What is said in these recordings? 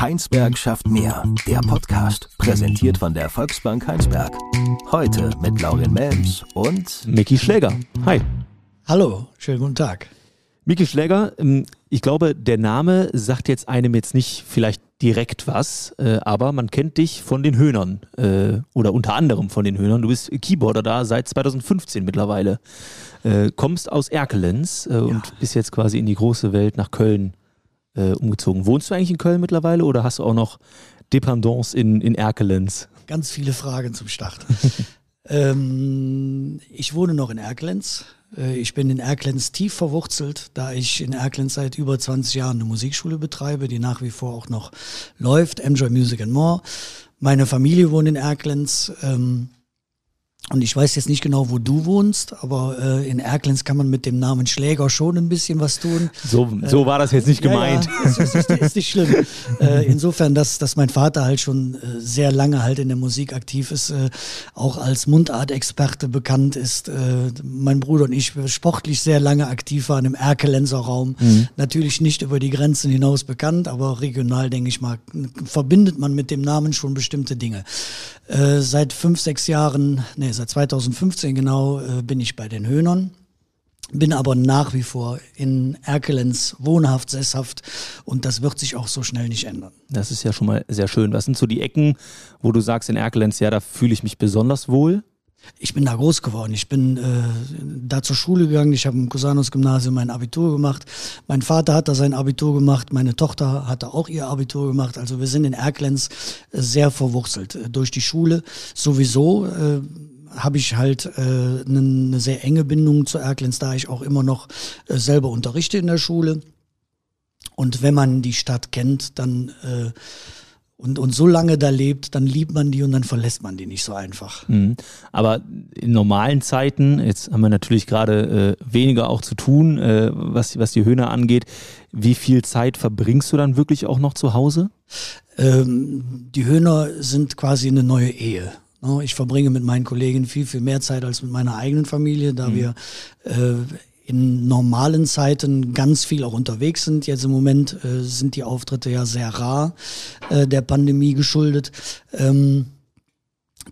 Heinsberg schafft mehr. Der Podcast, präsentiert von der Volksbank Heinsberg. Heute mit Laurin Melms und Micky Schläger. Hi. Hallo, schönen guten Tag. Micky Schläger, ähm, ich glaube, der Name sagt jetzt einem jetzt nicht vielleicht direkt was, äh, aber man kennt dich von den Höhnern äh, oder unter anderem von den Höhnern. Du bist Keyboarder da seit 2015 mittlerweile. Äh, kommst aus Erkelenz ja. und bist jetzt quasi in die große Welt nach Köln umgezogen. Wohnst du eigentlich in Köln mittlerweile oder hast du auch noch Dependance in, in Erkelenz? Ganz viele Fragen zum Start. ähm, ich wohne noch in Erkelenz, äh, ich bin in Erklenz tief verwurzelt, da ich in Erklenz seit über 20 Jahren eine Musikschule betreibe, die nach wie vor auch noch läuft, Enjoy Music and More. Meine Familie wohnt in Erklenz. Ähm, und ich weiß jetzt nicht genau, wo du wohnst, aber äh, in Erklenz kann man mit dem Namen Schläger schon ein bisschen was tun. So, so war das jetzt nicht gemeint. Ja, ja, ist, ist, ist, nicht schlimm. äh, insofern, dass, dass mein Vater halt schon äh, sehr lange halt in der Musik aktiv ist, äh, auch als Mundartexperte bekannt ist. Äh, mein Bruder und ich sportlich sehr lange aktiv waren im Erkelenzer Raum. Mhm. Natürlich nicht über die Grenzen hinaus bekannt, aber regional, denke ich mal, verbindet man mit dem Namen schon bestimmte Dinge. Äh, seit fünf, sechs Jahren, nee, seit 2015 genau, äh, bin ich bei den Höhnern. Bin aber nach wie vor in Erkelenz wohnhaft, sesshaft und das wird sich auch so schnell nicht ändern. Das ist ja schon mal sehr schön. Was sind so die Ecken, wo du sagst in Erkelenz, ja, da fühle ich mich besonders wohl? Ich bin da groß geworden. Ich bin äh, da zur Schule gegangen. Ich habe im Cusanus-Gymnasium mein Abitur gemacht. Mein Vater hat da sein Abitur gemacht. Meine Tochter hat da auch ihr Abitur gemacht. Also wir sind in Erklenz äh, sehr verwurzelt. Äh, durch die Schule sowieso äh, habe ich halt äh, eine, sehr enge Bindung zu Erklenz, da ich auch immer noch äh, selber unterrichte in der Schule. Und wenn man die Stadt kennt, dann äh, und, und so lange da lebt, dann liebt man die und dann verlässt man die nicht so einfach. Mhm. Aber in normalen Zeiten, jetzt haben wir natürlich gerade äh, weniger auch zu tun, äh, was, was die Höhner angeht. Wie viel Zeit verbringst du dann wirklich auch noch zu Hause? Ähm, die Höhner sind quasi eine neue Ehe. Ne? Ich verbringe mit meinen Kollegen viel, viel mehr Zeit als mit meiner eigenen Familie, da mhm. wir äh, in normalen Zeiten ganz viel auch unterwegs sind. Jetzt im Moment äh, sind die Auftritte ja sehr rar äh, der Pandemie geschuldet. Ähm,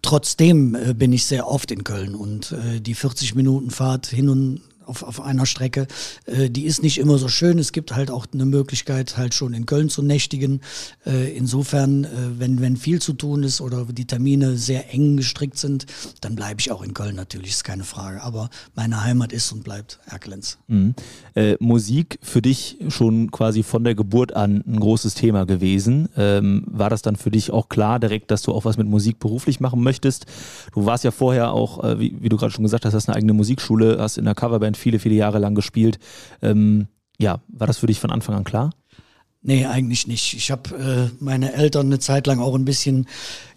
trotzdem äh, bin ich sehr oft in Köln und äh, die 40 Minuten Fahrt hin und auf, auf einer Strecke. Äh, die ist nicht immer so schön. Es gibt halt auch eine Möglichkeit, halt schon in Köln zu nächtigen. Äh, insofern, äh, wenn, wenn viel zu tun ist oder die Termine sehr eng gestrickt sind, dann bleibe ich auch in Köln natürlich, ist keine Frage. Aber meine Heimat ist und bleibt Erkelenz. Mhm. Äh, Musik für dich schon quasi von der Geburt an ein großes Thema gewesen. Ähm, war das dann für dich auch klar direkt, dass du auch was mit Musik beruflich machen möchtest? Du warst ja vorher auch, äh, wie, wie, du gerade schon gesagt hast, hast eine eigene Musikschule, hast in der Coverband viele, viele Jahre lang gespielt. Ähm, ja, war das für dich von Anfang an klar? Nee, eigentlich nicht. Ich habe äh, meine Eltern eine Zeit lang auch ein bisschen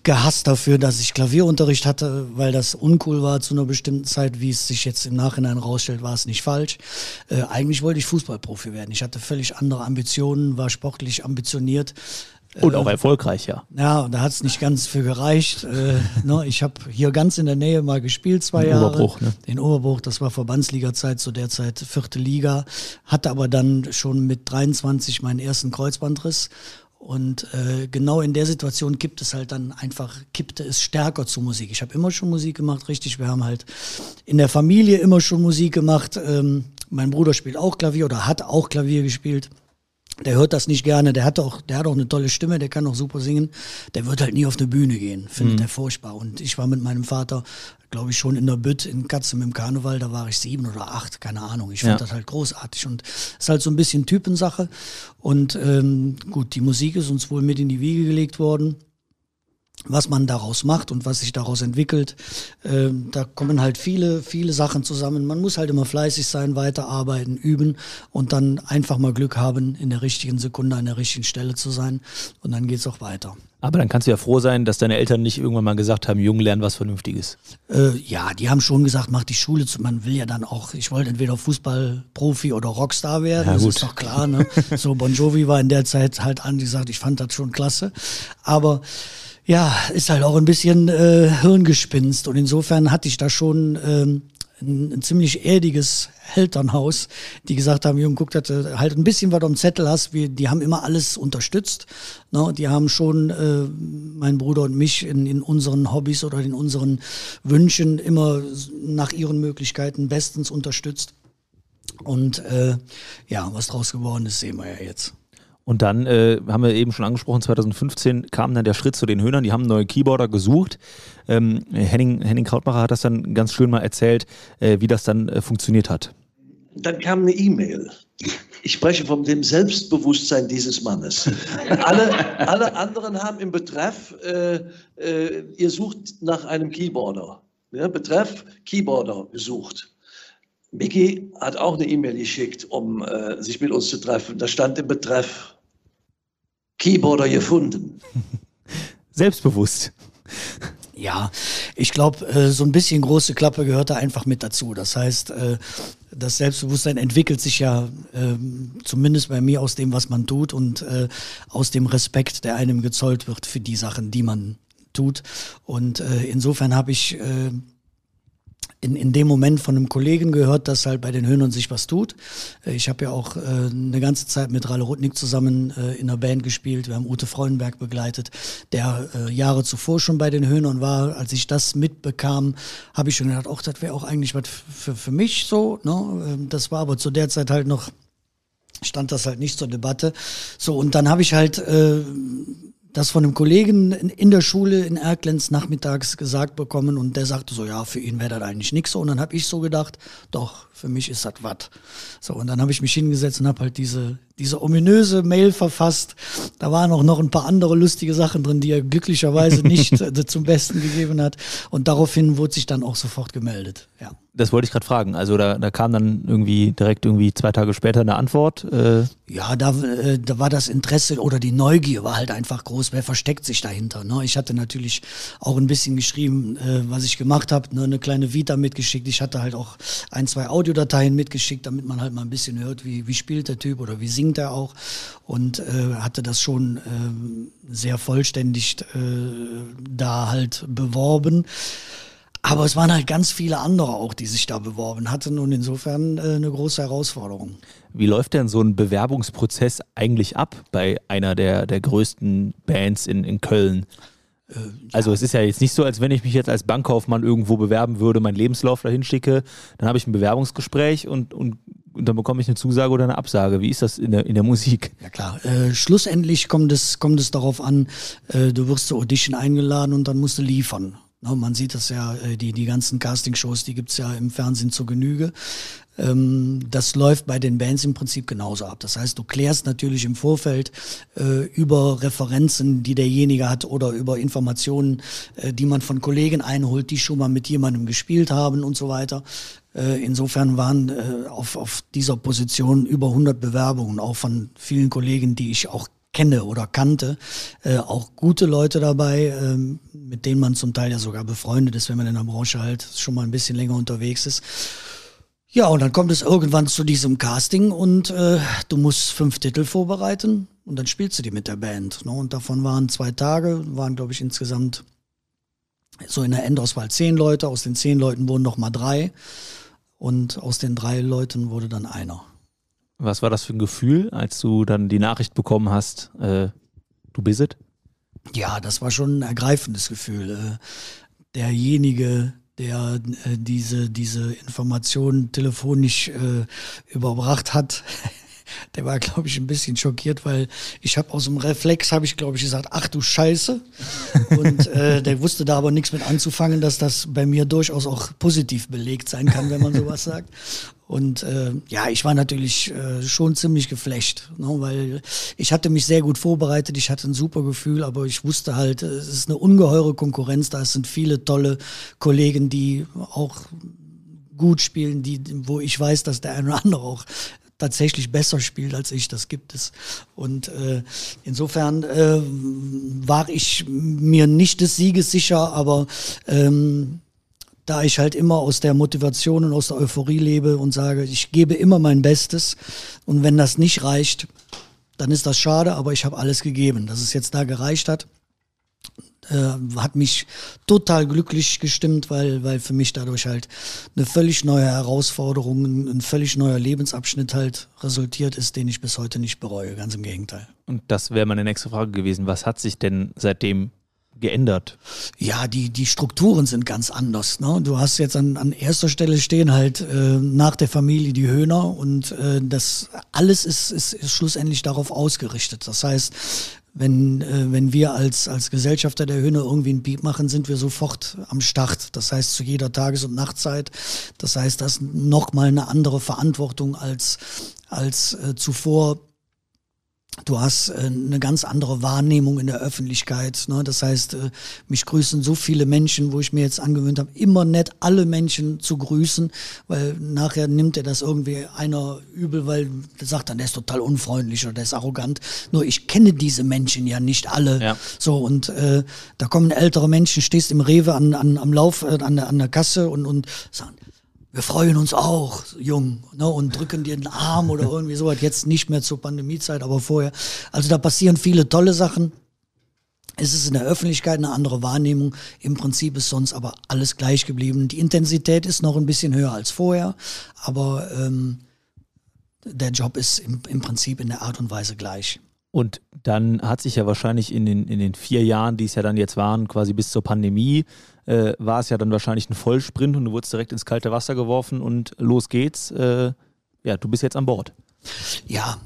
gehasst dafür, dass ich Klavierunterricht hatte, weil das uncool war zu einer bestimmten Zeit. Wie es sich jetzt im Nachhinein rausstellt, war es nicht falsch. Äh, eigentlich wollte ich Fußballprofi werden. Ich hatte völlig andere Ambitionen, war sportlich ambitioniert. Und auch erfolgreich, ja. Ja, und da hat es nicht ganz für gereicht. äh, ne, ich habe hier ganz in der Nähe mal gespielt, zwei in Jahre. Oberbruch, ne? In Oberbruch, das war Verbandsliga-Zeit, zu der Zeit vierte Liga. Hatte aber dann schon mit 23 meinen ersten Kreuzbandriss. Und äh, genau in der Situation gibt es halt dann einfach, kippte es stärker zu Musik. Ich habe immer schon Musik gemacht, richtig. Wir haben halt in der Familie immer schon Musik gemacht. Ähm, mein Bruder spielt auch Klavier oder hat auch Klavier gespielt der hört das nicht gerne, der hat auch, der hat auch eine tolle Stimme, der kann auch super singen. Der wird halt nie auf eine Bühne gehen, findet mhm. er furchtbar. Und ich war mit meinem Vater, glaube ich, schon in der Bütt in Katzem im Karneval, da war ich sieben oder acht, keine Ahnung. Ich fand ja. das halt großartig und ist halt so ein bisschen Typensache. Und ähm, gut, die Musik ist uns wohl mit in die Wiege gelegt worden was man daraus macht und was sich daraus entwickelt. Ähm, da kommen halt viele, viele Sachen zusammen. Man muss halt immer fleißig sein, weiterarbeiten, üben und dann einfach mal Glück haben, in der richtigen Sekunde an der richtigen Stelle zu sein. Und dann geht's auch weiter. Aber dann kannst du ja froh sein, dass deine Eltern nicht irgendwann mal gesagt haben, Jungen, lernen was Vernünftiges. Äh, ja, die haben schon gesagt, mach die Schule zu. Man will ja dann auch, ich wollte entweder Fußballprofi oder Rockstar werden, ja, das gut. ist doch klar. Ne? so Bon Jovi war in der Zeit halt angesagt, ich fand das schon klasse. Aber ja, ist halt auch ein bisschen äh, Hirngespinst und insofern hatte ich da schon ähm, ein, ein ziemlich erdiges Elternhaus, die gesagt haben, Jung, guck, du halt ein bisschen was am Zettel hast. Wir, die haben immer alles unterstützt. Ne? Die haben schon äh, mein Bruder und mich in, in unseren Hobbys oder in unseren Wünschen immer nach ihren Möglichkeiten bestens unterstützt. Und äh, ja, was draus geworden ist, sehen wir ja jetzt. Und dann äh, haben wir eben schon angesprochen, 2015 kam dann der Schritt zu den Höhnern, die haben neuen Keyboarder gesucht. Ähm, Henning, Henning Krautmacher hat das dann ganz schön mal erzählt, äh, wie das dann äh, funktioniert hat. Dann kam eine E-Mail. Ich spreche von dem Selbstbewusstsein dieses Mannes. alle, alle anderen haben im Betreff, äh, äh, ihr sucht nach einem Keyboarder. Ja, Betreff Keyboarder gesucht. Mickey hat auch eine E-Mail geschickt, um äh, sich mit uns zu treffen. Da stand im Betreff Keyboarder gefunden. Selbstbewusst. Ja, ich glaube, äh, so ein bisschen große Klappe gehört da einfach mit dazu. Das heißt, äh, das Selbstbewusstsein entwickelt sich ja äh, zumindest bei mir aus dem, was man tut und äh, aus dem Respekt, der einem gezollt wird für die Sachen, die man tut. Und äh, insofern habe ich äh, in, in dem Moment von einem Kollegen gehört, dass halt bei den Höhnern sich was tut. Äh, ich habe ja auch äh, eine ganze Zeit mit Ralle Rudnick zusammen äh, in einer Band gespielt. Wir haben Ute Freudenberg begleitet, der äh, Jahre zuvor schon bei den Höhnern war. Als ich das mitbekam, habe ich schon gedacht, auch das wäre auch eigentlich was für, für mich so. Ne? Ähm, das war aber zu der Zeit halt noch stand das halt nicht zur Debatte. So, und dann habe ich halt äh, das von einem Kollegen in der Schule in Erklenz nachmittags gesagt bekommen und der sagte so, ja, für ihn wäre das eigentlich nichts so. Und dann habe ich so gedacht, doch, für mich ist das was. So, und dann habe ich mich hingesetzt und habe halt diese, diese ominöse Mail verfasst. Da waren auch noch ein paar andere lustige Sachen drin, die er glücklicherweise nicht äh, zum Besten gegeben hat. Und daraufhin wurde sich dann auch sofort gemeldet. Ja. Das wollte ich gerade fragen. Also da, da kam dann irgendwie direkt irgendwie zwei Tage später eine Antwort. Äh ja, da, äh, da war das Interesse oder die Neugier war halt einfach groß. Wer versteckt sich dahinter? Ne? Ich hatte natürlich auch ein bisschen geschrieben, äh, was ich gemacht habe, ne? eine kleine Vita mitgeschickt. Ich hatte halt auch ein, zwei Audiodateien mitgeschickt, damit man halt mal ein bisschen hört, wie, wie spielt der Typ oder wie singt er auch. Und äh, hatte das schon äh, sehr vollständig äh, da halt beworben. Aber es waren halt ganz viele andere auch, die sich da beworben hatten und insofern äh, eine große Herausforderung. Wie läuft denn so ein Bewerbungsprozess eigentlich ab bei einer der, der größten Bands in, in Köln? Äh, also es ist ja jetzt nicht so, als wenn ich mich jetzt als Bankkaufmann irgendwo bewerben würde, meinen Lebenslauf dahin schicke, dann habe ich ein Bewerbungsgespräch und, und, und, dann bekomme ich eine Zusage oder eine Absage. Wie ist das in der, in der Musik? Ja klar, äh, schlussendlich kommt es, kommt es darauf an, äh, du wirst zur Audition eingeladen und dann musst du liefern. Man sieht das ja, äh, die, die ganzen Castingshows, die gibt's ja im Fernsehen zur Genüge. Ähm, das läuft bei den Bands im Prinzip genauso ab. Das heißt, du klärst natürlich im Vorfeld äh, über Referenzen, die derjenige hat oder über Informationen, äh, die man von Kollegen einholt, die schon mal mit jemandem gespielt haben und so weiter. Insofern waren auf, auf dieser Position über 100 Bewerbungen, auch von vielen Kollegen, die ich auch kenne oder kannte, äh, auch gute Leute dabei, äh, mit denen man zum Teil ja sogar befreundet ist, wenn man in der Branche halt schon mal ein bisschen länger unterwegs ist. Ja, und dann kommt es irgendwann zu diesem Casting und äh, du musst fünf Titel vorbereiten und dann spielst du die mit der Band. Ne? Und davon waren zwei Tage, waren glaube ich insgesamt so in der Endauswahl zehn Leute. Aus den zehn Leuten wurden noch mal drei und aus den drei Leuten wurde dann einer. Was war das für ein Gefühl, als du dann die Nachricht bekommen hast, äh, du bist es? Ja, das war schon ein ergreifendes Gefühl. Äh, derjenige, der äh, diese, diese Informationen telefonisch äh, überbracht hat, der war, glaube ich, ein bisschen schockiert, weil ich habe aus dem Reflex, habe ich, glaube ich, gesagt, ach du Scheiße. Und äh, der wusste da aber nichts mit anzufangen, dass das bei mir durchaus auch positiv belegt sein kann, wenn man sowas sagt. Und äh, ja, ich war natürlich äh, schon ziemlich geflecht, ne, weil ich hatte mich sehr gut vorbereitet, ich hatte ein super Gefühl, aber ich wusste halt, es ist eine ungeheure Konkurrenz, da sind viele tolle Kollegen, die auch gut spielen, die, wo ich weiß, dass der eine oder andere auch tatsächlich besser spielt als ich, das gibt es. Und äh, insofern äh, war ich mir nicht des Sieges sicher, aber ähm, da ich halt immer aus der Motivation und aus der Euphorie lebe und sage, ich gebe immer mein Bestes und wenn das nicht reicht, dann ist das schade, aber ich habe alles gegeben. Dass es jetzt da gereicht hat, Äh, hat mich total glücklich gestimmt, weil, weil für mich dadurch halt eine völlig neue Herausforderung, ein völlig neuer Lebensabschnitt halt resultiert ist, den ich bis heute nicht bereue. Ganz im Gegenteil. Und das wäre meine nächste Frage gewesen. Was hat sich denn seitdem geändert? Ja, die, die Strukturen sind ganz anders. Ne? Du hast jetzt an, an erster Stelle stehen halt äh, nach der Familie die Höhner und äh, das alles ist, ist, ist schlussendlich darauf ausgerichtet. Das heißt, wenn, äh, wenn wir als, als Gesellschafter der Höhner irgendwie einen Beat machen, sind wir sofort am Start. Das heißt zu jeder Tages- und Nachtzeit. Das heißt, das ist nochmal eine andere Verantwortung als, als äh, zuvor Du hast äh, eine ganz andere Wahrnehmung in der Öffentlichkeit. Ne? Das heißt, äh, mich grüßen so viele Menschen, wo ich mir jetzt angewöhnt habe, immer nett alle Menschen zu grüßen, weil nachher nimmt er das irgendwie einer übel, weil der sagt dann, der ist total unfreundlich oder der ist arrogant. Nur ich kenne diese Menschen ja nicht alle. Ja. So und äh, da kommen ältere Menschen, stehst im Rewe an, an, am Lauf, äh, an, der, an der Kasse und, und sagen, wir freuen uns auch, jung, ne, und drücken dir den Arm oder irgendwie sowas. Jetzt nicht mehr zur Pandemiezeit, aber vorher. Also da passieren viele tolle Sachen. Es ist in der Öffentlichkeit eine andere Wahrnehmung. Im Prinzip ist sonst aber alles gleich geblieben. Die Intensität ist noch ein bisschen höher als vorher, aber ähm, der Job ist im, im Prinzip in der Art und Weise gleich. Und dann hat sich ja wahrscheinlich in den, in den vier Jahren, die es ja dann jetzt waren, quasi bis zur Pandemie, äh, war es ja dann wahrscheinlich ein Vollsprint und du wurdest direkt ins kalte Wasser geworfen und los geht's. Äh, ja, du bist jetzt an Bord. Ja,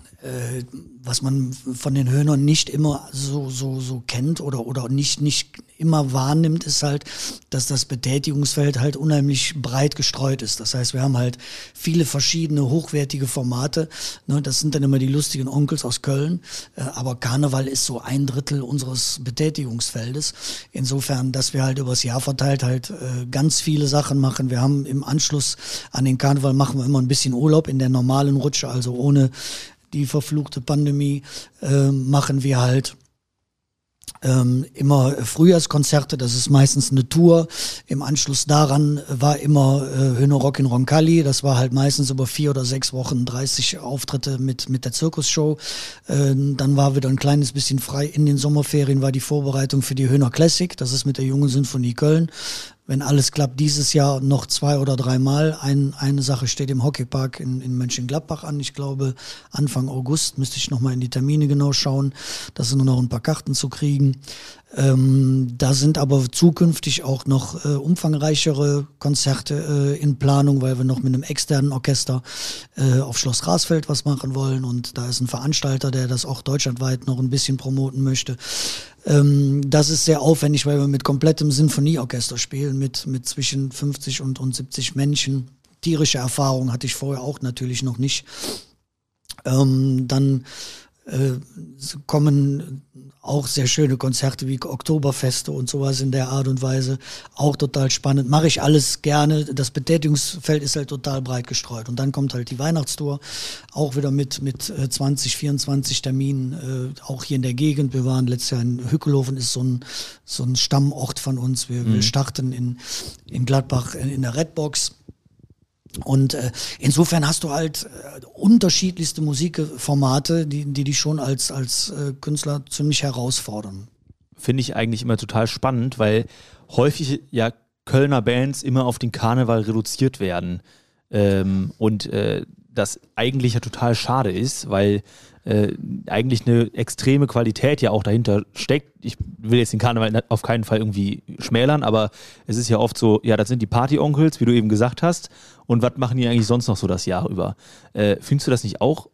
was man von den Höhnern nicht immer so, so, so kennt oder, oder nicht, nicht immer wahrnimmt, ist halt, dass das Betätigungsfeld halt unheimlich breit gestreut ist. Das heißt, wir haben halt viele verschiedene hochwertige Formate. Ne, das sind dann immer die lustigen Onkels aus Köln. Äh, aber Karneval ist so ein Drittel unseres Betätigungsfeldes. Insofern, dass wir halt übers Jahr verteilt halt äh, ganz viele Sachen machen. Wir haben im Anschluss an den Karneval machen wir immer ein bisschen Urlaub in der normalen Rutsche, also ohne die verfluchte Pandemie, äh, machen wir halt ähm, immer Frühjahrskonzerte, das ist meistens eine Tour. Im Anschluss daran war immer äh, Höhne Rock in Roncalli, das war halt meistens über vier oder sechs Wochen 30 Auftritte mit, mit der Zirkusshow. Ähm, dann war wieder ein kleines bisschen frei. In den Sommerferien war die Vorbereitung für die Höhner Classic, das ist mit der Jungen Sinfonie Köln wenn alles klappt, dieses Jahr noch zwei oder dreimal. Ein, eine Sache steht im Hockeypark in, in Mönchengladbach an. Ich glaube, Anfang August müsste ich nochmal in die Termine genau schauen. Da sind nur noch ein paar Karten zu kriegen. Ähm, da sind aber zukünftig auch noch äh, umfangreichere Konzerte äh, in Planung, weil wir noch mit einem externen Orchester äh, auf Schloss Rasfeld was machen wollen. Und da ist ein Veranstalter, der das auch deutschlandweit noch ein bisschen promoten möchte. Ähm, das ist sehr aufwendig, weil wir mit komplettem Sinfonieorchester spielen, mit, mit zwischen 50 und, und 70 Menschen. Tierische Erfahrung hatte ich vorher auch natürlich noch nicht. Ähm, dann kommen auch sehr schöne Konzerte wie Oktoberfeste und sowas in der Art und Weise. Auch total spannend. Mache ich alles gerne. Das Betätigungsfeld ist halt total breit gestreut. Und dann kommt halt die Weihnachtstour, auch wieder mit, mit 20, äh, 24 Terminen, äh, auch hier in der Gegend. Wir waren letztes Jahr in Hückelhofen, ist so ein, so ein Stammort von uns. Wir, mhm. wir starten in, in Gladbach in der Redbox und äh, insofern hast du halt äh, unterschiedlichste Musikformate, die, die dich schon als, als äh, Künstler ziemlich herausfordern. Finde ich eigentlich immer total spannend, weil häufig ja Kölner Bands immer auf den Karneval reduziert werden. Ähm, und äh, das eigentlich ja total schade ist, weil äh, eigentlich eine extreme Qualität ja auch dahinter steckt. Ich will jetzt den Karneval auf keinen Fall irgendwie schmälern, aber es ist ja oft so, ja, das sind die Party-Onkels, wie du eben gesagt hast. Und was machen die eigentlich sonst noch so das Jahr über? Äh, findest du das nicht auch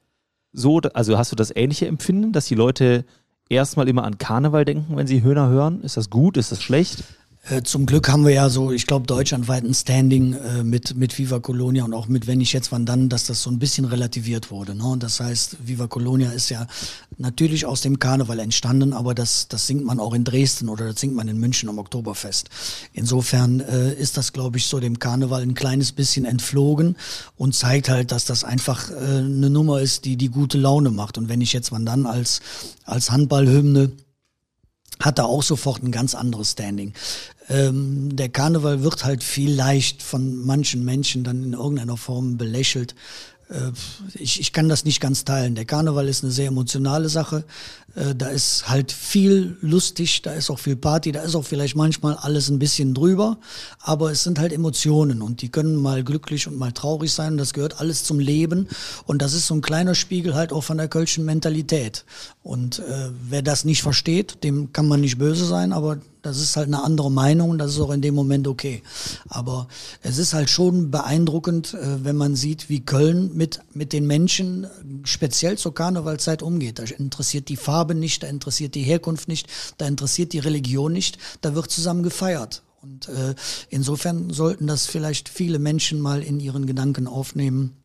so? Also hast du das ähnliche Empfinden, dass die Leute erstmal immer an Karneval denken, wenn sie Höhner hören? Ist das gut? Ist das schlecht? Äh, zum Glück haben wir ja so, ich glaube, deutschlandweit ein Standing äh, mit, mit Viva Colonia und auch mit Wenn ich jetzt wann dann, dass das so ein bisschen relativiert wurde. Ne? Und das heißt, Viva Colonia ist ja natürlich aus dem Karneval entstanden, aber das, das singt man auch in Dresden oder das singt man in München am Oktoberfest. Insofern äh, ist das, glaube ich, so dem Karneval ein kleines bisschen entflogen und zeigt halt, dass das einfach äh, eine Nummer ist, die die gute Laune macht. Und wenn ich jetzt wann dann als, als Handballhymne hat er auch sofort ein ganz anderes Standing. Ähm, der Karneval wird halt vielleicht von manchen Menschen dann in irgendeiner Form belächelt. äh, ich, ich kann das nicht ganz teilen. Der Karneval ist eine sehr emotionale Sache. Äh, da ist halt viel lustig, da ist auch viel Party, da ist auch vielleicht manchmal alles ein bisschen drüber, aber es sind halt Emotionen und die können mal glücklich und mal traurig sein. Das gehört alles zum Leben und das ist so ein kleiner Spiegel halt auch von der kölschen Mentalität. Und äh, wer das nicht versteht, dem kann man nicht böse sein, aber das ist halt eine andere Meinung und das ist auch in dem Moment okay. Aber es ist halt schon beeindruckend, äh, wenn man sieht, wie Köln mit, mit den Menschen speziell zur Karnevalzeit umgeht. Da interessiert die Farbe nicht, da interessiert die Herkunft nicht, da interessiert die Religion nicht, da wird zusammen gefeiert. Und äh, insofern sollten das vielleicht viele Menschen mal in ihren Gedanken aufnehmen,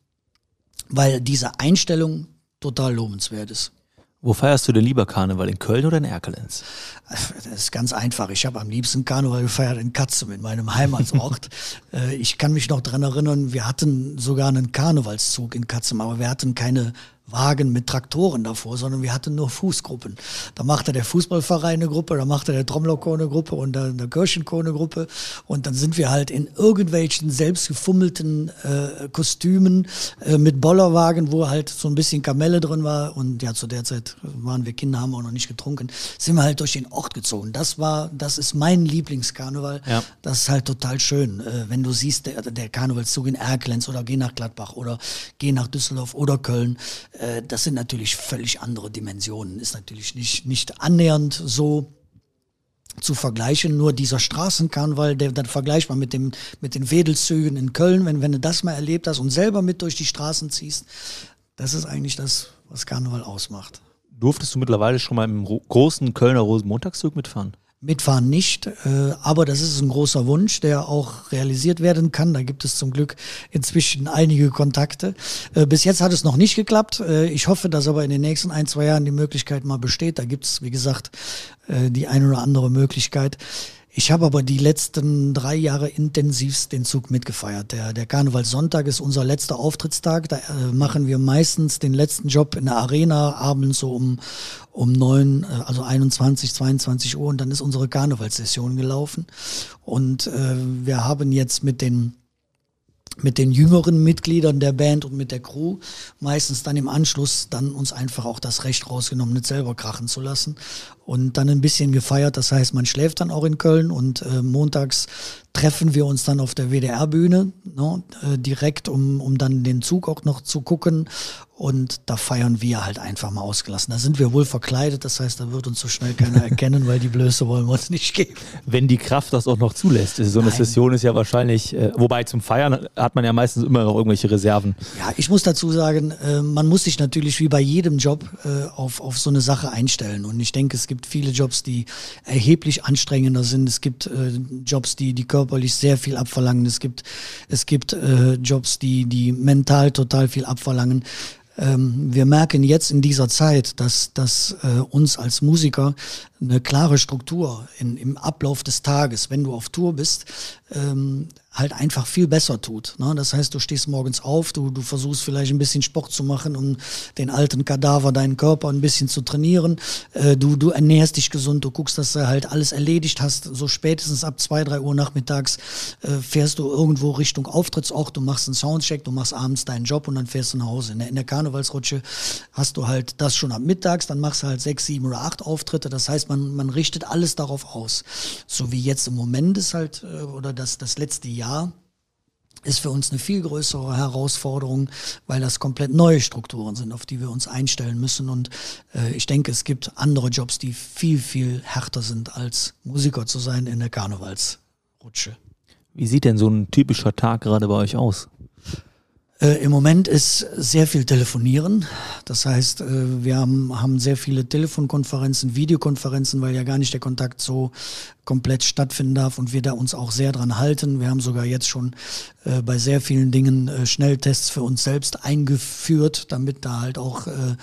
weil diese Einstellung total lobenswert ist. Wo feierst du denn lieber Karneval, in Köln oder in Erkelenz? Das ist ganz einfach. Ich habe am liebsten Karneval gefeiert in Katzum, in meinem Heimatsort. Äh, ich kann mich noch dran erinnern, wir hatten sogar einen Karnevalszug in Katzum, aber wir hatten keine Wagen mit Traktoren davor, sondern wir hatten nur Fußgruppen. Da machte der Fußballverein eine Gruppe, da machte der Trommlerchor eine Gruppe und dann der Kirchenchor eine Gruppe. Und dann sind wir halt in irgendwelchen selbst gefummelten äh, Kostümen äh, mit Bollerwagen, wo halt so ein bisschen Kamelle drin war. Und ja, zu der Zeit waren wir Kinder, haben auch noch nicht getrunken, sind wir halt durch den Ort gezogen. Das war, das ist mein Lieblingskarneval. Ja. Das ist halt total schön. Äh, wenn du siehst, der, der Karnevalszug in Erklenz oder geh nach Gladbach oder geh nach Düsseldorf oder Köln äh, das sind natürlich völlig andere Dimensionen. Ist natürlich nicht, nicht annähernd so zu vergleichen. Nur dieser Straßenkarneval, der dann vergleichbar mit dem, mit den Wedelszügen in Köln, wenn, wenn du das mal erlebt hast und selber mit durch die Straßen ziehst, das ist eigentlich das, was Karneval ausmacht. Durftest du mittlerweile schon mal im großen Kölner Rosenmontagszug mitfahren? Mitfahren nicht, äh, aber das ist ein großer Wunsch, der auch realisiert werden kann. Da gibt es zum Glück inzwischen einige Kontakte. Äh, bis jetzt hat es noch nicht geklappt. Äh, ich hoffe, dass aber in den nächsten ein, zwei Jahren die Möglichkeit mal besteht. Da gibt es, wie gesagt, die eine oder andere Möglichkeit. Ich habe aber die letzten drei Jahre intensivst den Zug mitgefeiert. Der, der Karnevalssonntag ist unser letzter Auftrittstag. Da äh, machen wir meistens den letzten Job in der Arena abends so um, um neun, äh, also 21, 22 Uhr und dann ist unsere Karnevalssession gelaufen. Und äh, wir haben jetzt mit den mit den jüngeren Mitgliedern der Band und mit der Crew meistens dann im Anschluss dann uns einfach auch das Recht rausgenommen, nicht selber krachen zu lassen und dann ein bisschen gefeiert. Das heißt, man schläft dann auch in Köln und äh, montags treffen wir uns dann auf der WDR-Bühne ne, äh, direkt, um, um dann den Zug auch noch zu gucken und da feiern wir halt einfach mal ausgelassen. Da sind wir wohl verkleidet, das heißt, da wird uns so schnell keiner erkennen, weil die Blöße wollen wir uns nicht geben. Wenn die Kraft das auch noch zulässt. So eine Nein. Session ist ja wahrscheinlich, äh, wobei zum Feiern hat man ja meistens immer noch irgendwelche Reserven. Ja, ich muss dazu sagen, äh, man muss sich natürlich wie bei jedem Job äh, auf, auf so eine Sache einstellen. Und ich denke, es gibt viele Jobs, die erheblich anstrengender sind. Es gibt äh, Jobs, die, die körperlich sehr viel abverlangen. Es gibt, es gibt äh, Jobs, die, die mental total viel abverlangen ähm, wir merken jetzt in dieser Zeit, dass, dass äh, uns als Musiker eine klare Struktur in, im Ablauf des Tages, wenn du auf Tour bist, ähm, halt einfach viel besser tut. Ne? Das heißt, du stehst morgens auf, du, du versuchst vielleicht ein bisschen Sport zu machen, um den alten Kadaver, deinen Körper ein bisschen zu trainieren. Äh, du, du ernährst dich gesund, du guckst, dass du halt alles erledigt hast. So spätestens ab zwei, drei Uhr nachmittags äh, fährst du irgendwo Richtung Auftrittsort, du machst einen Soundcheck, du machst abends deinen Job und dann fährst du nach Hause. In der, in der Karnevalsrutsche hast du halt das schon ab mittags, dann machst du halt sechs, sieben oder acht Auftritte. Das heißt, man, man richtet alles darauf aus. So wie jetzt im Moment ist halt, äh, oder das, das letzte Jahr, ist für uns eine viel größere Herausforderung, weil das komplett neue Strukturen sind, auf die wir uns einstellen müssen. Und äh, ich denke, es gibt andere Jobs, die viel, viel härter sind, als Musiker zu sein in der Karnevalsrutsche. Wie sieht denn so ein typischer Tag gerade bei euch aus? Äh, Im Moment ist sehr viel Telefonieren. Das heißt, äh, wir haben, haben sehr viele Telefonkonferenzen, Videokonferenzen, weil ja gar nicht der Kontakt so komplett stattfinden darf und wir da uns auch sehr dran halten. Wir haben sogar jetzt schon äh, bei sehr vielen Dingen äh, Schnelltests für uns selbst eingeführt, damit da halt auch äh,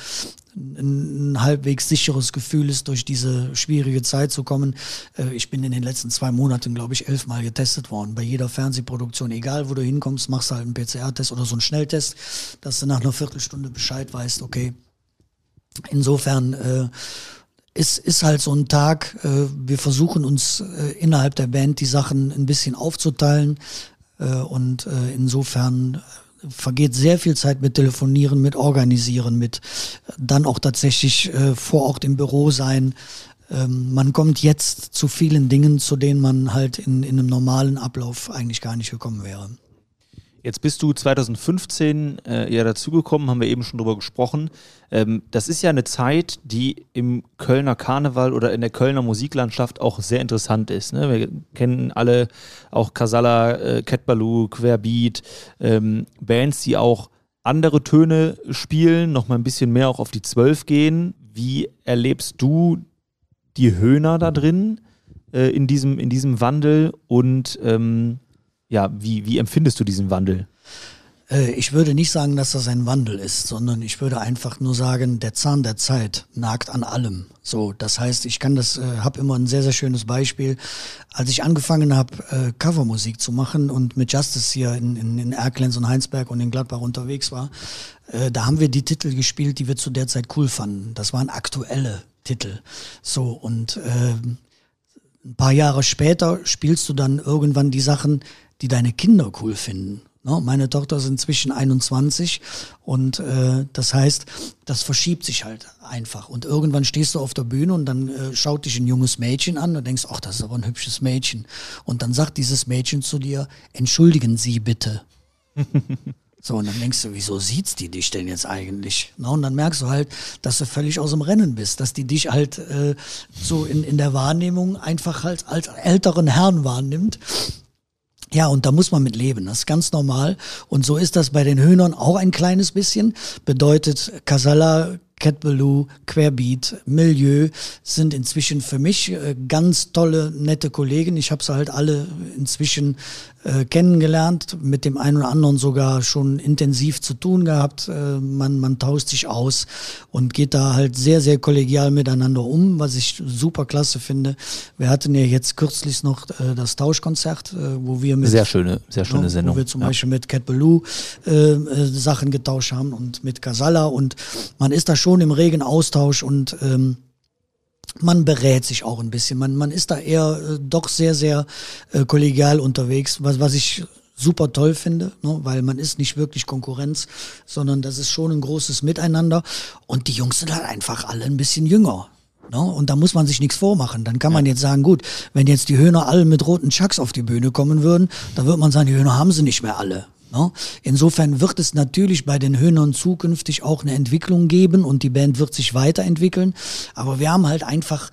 ein, ein halbwegs sicheres Gefühl ist, durch diese schwierige Zeit zu kommen. Äh, ich bin in den letzten zwei Monaten, glaube ich, elfmal getestet worden. Bei jeder Fernsehproduktion, egal wo du hinkommst, machst du halt einen PCR-Test oder so einen Schnelltest, dass du nach einer Viertelstunde Bescheid weißt, okay. Insofern äh, ist, halt so ein Tag, äh, wir versuchen uns äh, innerhalb der Band die Sachen ein bisschen aufzuteilen äh, und insofern vergeht sehr viel Zeit mit Telefonieren, mit Organisieren, mit dann auch tatsächlich vor Ort im Büro sein. Ähm, man kommt jetzt zu vielen Dingen, zu denen man halt in, in einem normalen Ablauf eigentlich gar nicht gekommen wäre. Jetzt bist du 2015 äh, ja dazugekommen, haben wir eben schon drüber gesprochen. Ähm, das ist ja eine Zeit, die im Kölner Karneval oder in der Kölner Musiklandschaft auch sehr interessant ist. Ne? Wir kennen alle auch Casala, äh, Cat Querbeat, ähm, Bands, die auch andere Töne spielen, nochmal ein bisschen mehr auch auf die Zwölf gehen. Wie erlebst du die Höhner da drin äh, in, diesem, in diesem Wandel und ähm, ja, wie, wie empfindest du diesen Wandel? Äh, ich würde nicht sagen, dass das ein Wandel ist, sondern ich würde einfach nur sagen, der Zahn der Zeit nagt an allem. So, das heißt, ich kann das, äh, habe immer ein sehr sehr schönes Beispiel. Als ich angefangen habe, äh, Covermusik zu machen und mit Justice hier in, in, in Erklenz und Heinsberg und in Gladbach unterwegs war, äh, da haben wir die Titel gespielt, die wir zu der Zeit cool fanden. Das waren aktuelle Titel. So und äh, ein paar Jahre später spielst du dann irgendwann die Sachen, die deine Kinder cool finden. Ne? Meine Tochter ist inzwischen 21 und äh, das heißt, das verschiebt sich halt einfach. Und irgendwann stehst du auf der Bühne und dann äh, schaut dich ein junges Mädchen an und denkst, ach, das ist aber ein hübsches Mädchen. Und dann sagt dieses Mädchen zu dir, entschuldigen Sie bitte. So, und dann denkst du, wieso sieht's die dich denn jetzt eigentlich? Na, und dann merkst du halt, dass du völlig aus dem Rennen bist, dass die dich halt äh, so in, in der Wahrnehmung einfach halt als älteren Herrn wahrnimmt ja, und da muss man mit leben. Das ist ganz normal. Und so ist das bei den Höhnern auch ein kleines bisschen. Bedeutet, Casala Cat Ballou, Querbeat, Milieu sind inzwischen für mich äh, ganz tolle, nette Kollegen. Ich habe sie halt alle inzwischen äh, kennengelernt, mit dem einen oder anderen sogar schon intensiv zu tun gehabt. Äh, man, man tauscht sich aus und geht da halt sehr, sehr kollegial miteinander um, was ich super klasse finde. Wir hatten ja jetzt kürzlich noch äh, das Tauschkonzert, wo wir mit... Sehr schöne, sehr schöne Sendung. Wo wir zum ja. Beispiel mit Cat Ballou Sachen getauscht haben und mit Casalla und man ist da schon im regen Austausch und ähm, man berät sich auch ein bisschen. Man, man ist da eher äh, doch sehr, sehr äh, kollegial unterwegs, was, was ich super toll finde, ne? weil man ist nicht wirklich Konkurrenz, sondern das ist schon ein großes Miteinander. Und die Jungs sind halt einfach alle ein bisschen jünger. Ne? Und da muss man sich nichts vormachen. Dann kann man jetzt sagen, gut, wenn jetzt die Höhner alle mit roten Chucks auf die Bühne kommen würden, dann würde man sagen, die Höhner haben sie nicht mehr alle. Ne? Insofern wird es natürlich bei den Höhnern zukünftig auch eine Entwicklung geben und die Band wird sich weiterentwickeln. Aber wir haben halt einfach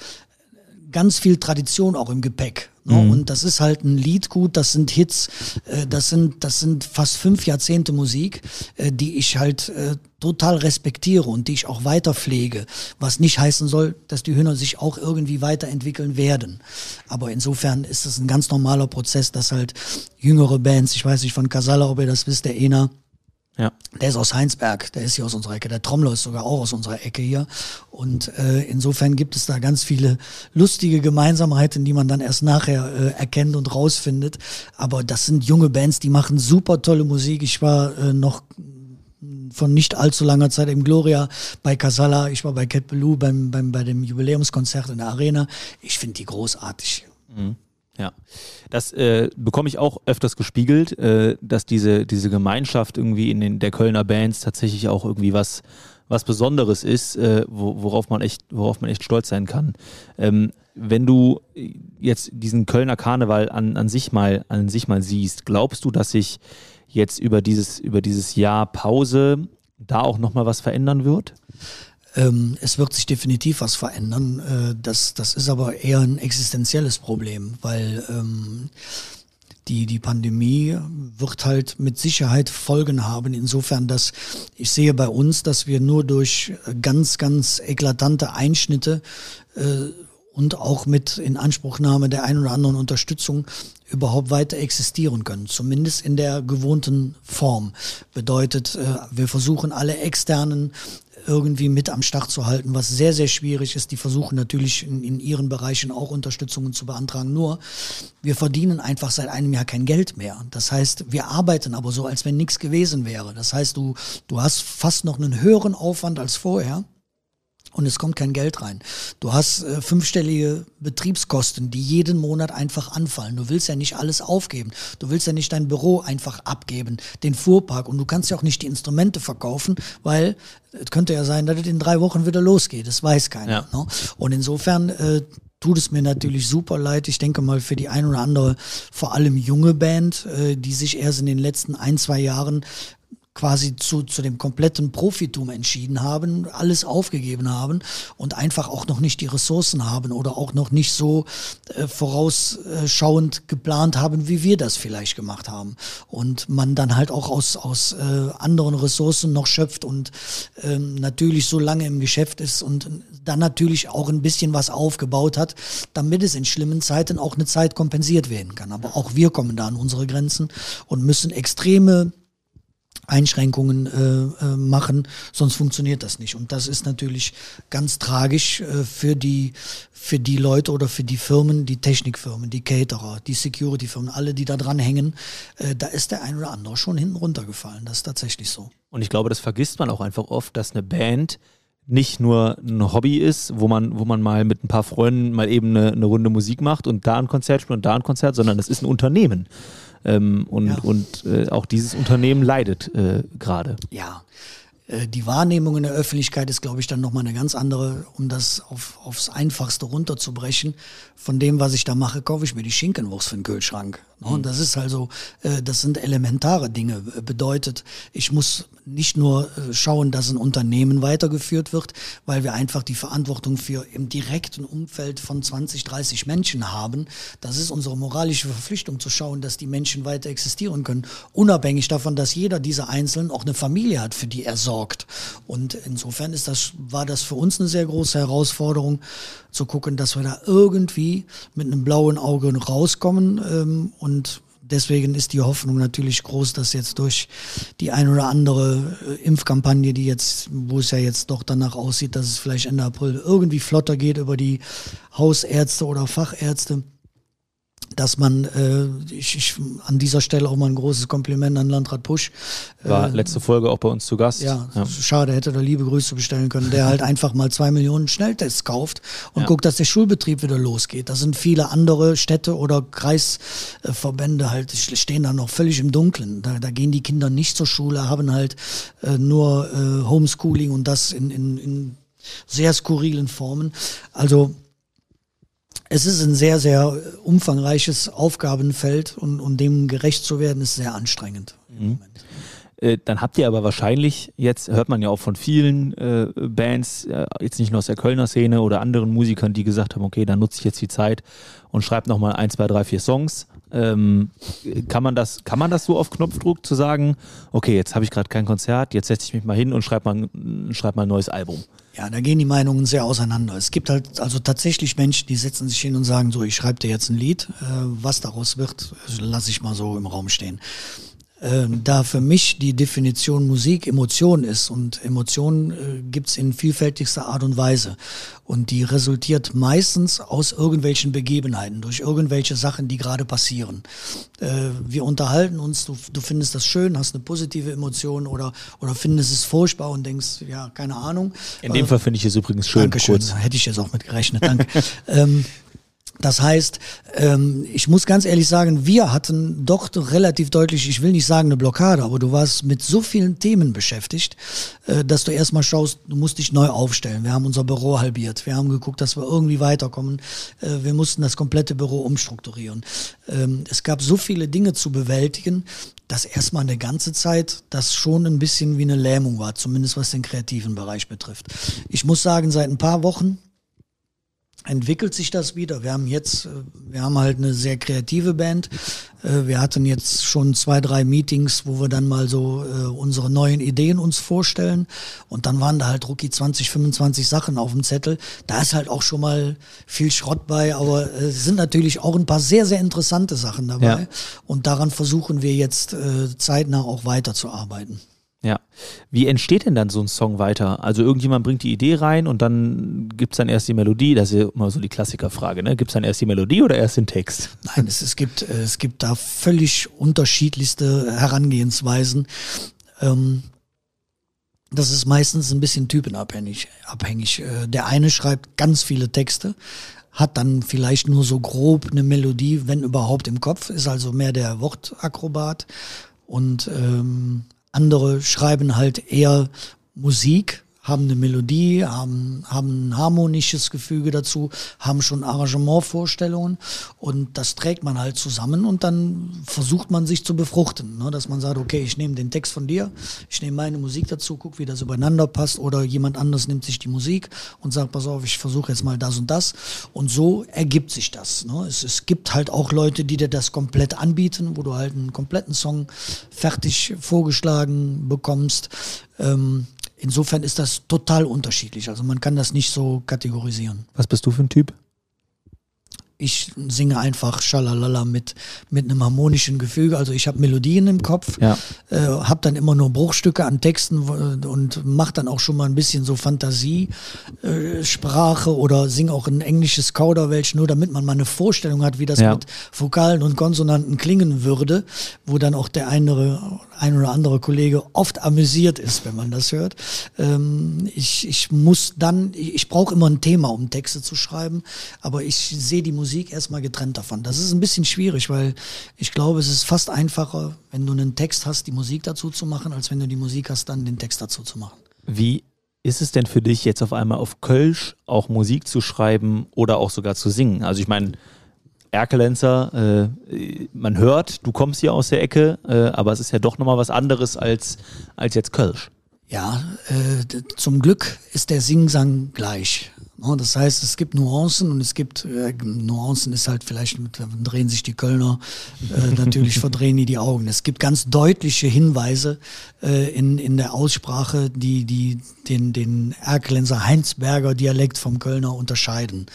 ganz viel Tradition auch im Gepäck. Ne? Mhm. Und das ist halt ein Liedgut, das sind Hits, äh, das sind, das sind fast fünf Jahrzehnte Musik, äh, die ich halt äh, total respektiere und die ich auch weiter pflege. Was nicht heißen soll, dass die Hühner sich auch irgendwie weiterentwickeln werden. Aber insofern ist es ein ganz normaler Prozess, dass halt jüngere Bands, ich weiß nicht von Casala, ob ihr das wisst, der Ena, ja. Der ist aus Heinsberg, der ist hier aus unserer Ecke. Der Trommler ist sogar auch aus unserer Ecke hier. Und äh, insofern gibt es da ganz viele lustige Gemeinsamkeiten, die man dann erst nachher äh, erkennt und rausfindet. Aber das sind junge Bands, die machen super tolle Musik. Ich war äh, noch von nicht allzu langer Zeit im Gloria bei Casala, ich war bei Cat Ballou beim, beim, bei dem Jubiläumskonzert in der Arena. Ich finde die großartig. Mhm. Ja, das äh, bekomme ich auch öfters gespiegelt, äh, dass diese, diese Gemeinschaft irgendwie in den, der Kölner Bands tatsächlich auch irgendwie was, was Besonderes ist, äh, wo, worauf, man echt, worauf man echt stolz sein kann. Ähm, wenn du jetzt diesen Kölner Karneval an, an, sich mal, an sich mal siehst, glaubst du, dass sich jetzt über dieses, über dieses Jahr Pause da auch nochmal was verändern wird? Ähm, es wird sich definitiv was verändern. Äh, das, das ist aber eher ein existenzielles Problem, weil ähm, die, die Pandemie wird halt mit Sicherheit Folgen haben. Insofern, dass ich sehe bei uns, dass wir nur durch ganz, ganz eklatante Einschnitte äh, und auch mit Inanspruchnahme der ein oder anderen Unterstützung überhaupt weiter existieren können, zumindest in der gewohnten Form. Bedeutet, äh, wir versuchen alle externen irgendwie mit am Start zu halten, was sehr, sehr schwierig ist. Die versuchen natürlich in, in ihren Bereichen auch Unterstützungen zu beantragen. Nur, wir verdienen einfach seit einem Jahr kein Geld mehr. Das heißt, wir arbeiten aber so, als wenn nichts gewesen wäre. Das heißt, du, du hast fast noch einen höheren Aufwand als vorher und es kommt kein Geld rein. Du hast äh, fünfstellige Betriebskosten, die jeden Monat einfach anfallen. Du willst ja nicht alles aufgeben. Du willst ja nicht dein Büro einfach abgeben, den Fuhrpark. Und du kannst ja auch nicht die Instrumente verkaufen, weil es könnte ja sein, dass es in drei Wochen wieder losgeht. Das weiß keiner. Ja. Ne? Und insofern äh, tut es mir natürlich super leid. Ich denke mal für die ein oder andere, vor allem junge Band, äh, die sich erst in den letzten ein, zwei Jahren quasi zu, zu dem kompletten Profitum entschieden haben, alles aufgegeben haben und einfach auch noch nicht die Ressourcen haben oder auch noch nicht so äh, vorausschauend geplant haben, wie wir das vielleicht gemacht haben. Und man dann halt auch aus, aus äh, anderen Ressourcen noch schöpft und ähm, natürlich so lange im Geschäft ist und dann natürlich auch ein bisschen was aufgebaut hat, damit es in schlimmen Zeiten auch eine Zeit kompensiert werden kann. Aber auch wir kommen da an unsere Grenzen und müssen extreme Einschränkungen äh, äh, machen, sonst funktioniert das nicht. Und das ist natürlich ganz tragisch äh, für die für die Leute oder für die Firmen, die Technikfirmen, die Caterer, die Security-Firmen, alle, die da dran hängen. Äh, da ist der ein oder andere schon hinten runtergefallen. Das ist tatsächlich so. Und ich glaube, das vergisst man auch einfach oft, dass eine Band nicht nur ein Hobby ist, wo man, wo man mal mit ein paar Freunden mal eben eine, eine Runde Musik macht und da ein Konzert spielt und da ein Konzert, sondern es ist ein Unternehmen. Ähm, und ja. und äh, auch dieses Unternehmen leidet äh, gerade. Ja, äh, die Wahrnehmung in der Öffentlichkeit ist, glaube ich, dann nochmal eine ganz andere, um das auf, aufs Einfachste runterzubrechen. Von dem, was ich da mache, kaufe ich mir die Schinkenwurst für den Kühlschrank. Ne? Und das ist also, äh, das sind elementare Dinge. Bedeutet, ich muss nicht nur äh, schauen, dass ein Unternehmen weitergeführt wird, weil wir einfach die Verantwortung für im direkten Umfeld von 20, 30 Menschen haben. Das ist unsere moralische Verpflichtung zu schauen, dass die Menschen weiter existieren können, unabhängig davon, dass jeder dieser Einzelnen auch eine Familie hat, für die er sorgt. Und insofern ist das, war das für uns eine sehr große Herausforderung, zu gucken, dass wir da irgendwie mit einem blauen Auge rauskommen ähm, und deswegen ist die Hoffnung natürlich groß, dass jetzt durch die ein oder andere äh, Impfkampagne, die jetzt, wo es ja jetzt doch danach aussieht, dass es vielleicht Ende April irgendwie flotter geht über die Hausärzte oder Fachärzte, dass man, äh, ich, ich, an dieser Stelle auch mal ein großes Kompliment an Landrat Pusch. War äh, letzte Folge auch bei uns zu Gast. Ja, ja. schade, hätte da liebe Grüße bestellen können, der halt einfach mal zwei Millionen Schnelltests kauft und ja. guckt, dass der Schulbetrieb wieder losgeht. Da sind viele andere Städte oder Kreisverbände halt, stehen da noch völlig im Dunkeln. Da, da gehen die Kinder nicht zur Schule, haben halt äh, nur äh, Homeschooling und das in, in, in sehr skurrilen Formen. Also es ist ein sehr, sehr umfangreiches Aufgabenfeld und, und dem gerecht zu werden, ist sehr anstrengend. Mhm. Äh, dann habt ihr aber wahrscheinlich, jetzt hört man ja auch von vielen äh, Bands, äh, jetzt nicht nur aus der Kölner Szene oder anderen Musikern, die gesagt haben, okay, dann nutze ich jetzt die Zeit und schreibe nochmal ein, zwei, drei, vier Songs. Ähm, kann, man das, kann man das so auf Knopfdruck zu sagen, okay, jetzt habe ich gerade kein Konzert, jetzt setze ich mich mal hin und schreibe mal, schreib mal ein neues Album? Ja, da gehen die Meinungen sehr auseinander. Es gibt halt also tatsächlich Menschen, die setzen sich hin und sagen so, ich schreibe dir jetzt ein Lied, äh, was daraus wird, lasse ich mal so im Raum stehen. Ähm, da für mich die Definition Musik Emotion ist und Emotion äh, gibt's in vielfältigster Art und Weise und die resultiert meistens aus irgendwelchen Begebenheiten, durch irgendwelche Sachen, die gerade passieren. Äh, wir unterhalten uns, du, du findest das schön, hast eine positive Emotion oder, oder findest es furchtbar und denkst, ja, keine Ahnung. In dem äh, Fall finde ich es übrigens schön. Dankeschön, kurz. hätte ich jetzt auch mit gerechnet, danke. ähm, das heißt, ähm, ich muss ganz ehrlich sagen, wir hatten doch relativ deutlich, ich will nicht sagen eine Blockade, aber du warst mit so vielen Themen beschäftigt, äh, dass du erstmal schaust, du musst dich neu aufstellen. Wir haben unser Büro halbiert. Wir haben geguckt, dass wir irgendwie weiterkommen. Äh, wir mussten das komplette Büro umstrukturieren. Ähm, es gab so viele Dinge zu bewältigen, dass erstmal eine ganze Zeit das schon ein bisschen wie eine Lähmung war, zumindest was den kreativen Bereich betrifft. Ich muss sagen, seit ein paar Wochen entwickelt sich das wieder. Wir haben jetzt, äh, wir haben halt eine sehr kreative Band. Äh, wir hatten jetzt schon zwei, drei Meetings, wo wir dann mal so äh, unsere neuen Ideen uns vorstellen. Und dann waren da halt Rookie 20, 25 Sachen auf dem Zettel. Da ist halt auch schon mal viel Schrott bei, aber es sind natürlich auch ein paar sehr, sehr interessante Sachen dabei. Ja. Und daran versuchen wir jetzt zeitnah auch weiterzuarbeiten. Ja. Wie entsteht denn dann so ein Song weiter? Also irgendjemand bringt die Idee rein und dann gibt es dann erst die Melodie. Das ist ja immer so die Klassikerfrage, ne? Gibt es dann erst die Melodie oder erst den Text? Nein, es, es, gibt, äh, es gibt da völlig unterschiedlichste Herangehensweisen. Ähm, das ist meistens ein bisschen typenabhängig. Abhängig. Äh, der eine schreibt ganz viele Texte, hat dann vielleicht nur so grob eine Melodie, wenn überhaupt im Kopf, ist also mehr der Wortakrobat. Und ähm, andere schreiben halt eher Musik, haben eine Melodie, haben, haben ein harmonisches Gefüge dazu, haben schon Arrangementvorstellungen und das trägt man halt zusammen und dann versucht man sich zu befruchten, ne? dass man sagt, okay, ich nehme den Text von dir, ich nehme meine Musik dazu, guck, wie das übereinander passt oder jemand anders nimmt sich die Musik und sagt, pass auf, ich versuche jetzt mal das und das und so ergibt sich das. Ne? Es, es gibt halt auch Leute, die dir das komplett anbieten, wo du halt einen kompletten Song fertig vorgeschlagen bekommst. Ähm, Insofern ist das total unterschiedlich. Also man kann das nicht so kategorisieren. Was bist du für ein Typ? Ich singe einfach Schalalala mit, mit einem harmonischen Gefüge. Also ich habe Melodien im Kopf, ja. äh, habe dann immer nur Bruchstücke an Texten und mache dann auch schon mal ein bisschen so Fantasiesprache äh, oder singe auch ein englisches Kauderwelsch, nur damit man mal eine Vorstellung hat, wie das ja. mit Vokalen und Konsonanten klingen würde, wo dann auch der eine, ein oder andere Kollege oft amüsiert ist, wenn man das hört. Ähm, ich, ich muss dann, ich, ich brauche immer ein Thema, um Texte zu schreiben, aber ich sehe die Musik Musik erstmal getrennt davon. Das ist ein bisschen schwierig, weil ich glaube, es ist fast einfacher, wenn du einen Text hast, die Musik dazu zu machen, als wenn du die Musik hast, dann den Text dazu zu machen. Wie ist es denn für dich jetzt auf einmal auf Kölsch auch Musik zu schreiben oder auch sogar zu singen? Also ich meine, Erkelenzer, äh, man hört, du kommst hier aus der Ecke, äh, aber es ist ja doch nochmal was anderes als, als jetzt Kölsch. Ja, äh, zum Glück ist der Singsang gleich. Das heißt, es gibt Nuancen und es gibt äh, Nuancen ist halt vielleicht drehen sich die Kölner äh, natürlich verdrehen die die Augen. Es gibt ganz deutliche Hinweise äh, in in der Aussprache, die die den den Erkelenser Heinsberger Dialekt vom Kölner unterscheiden.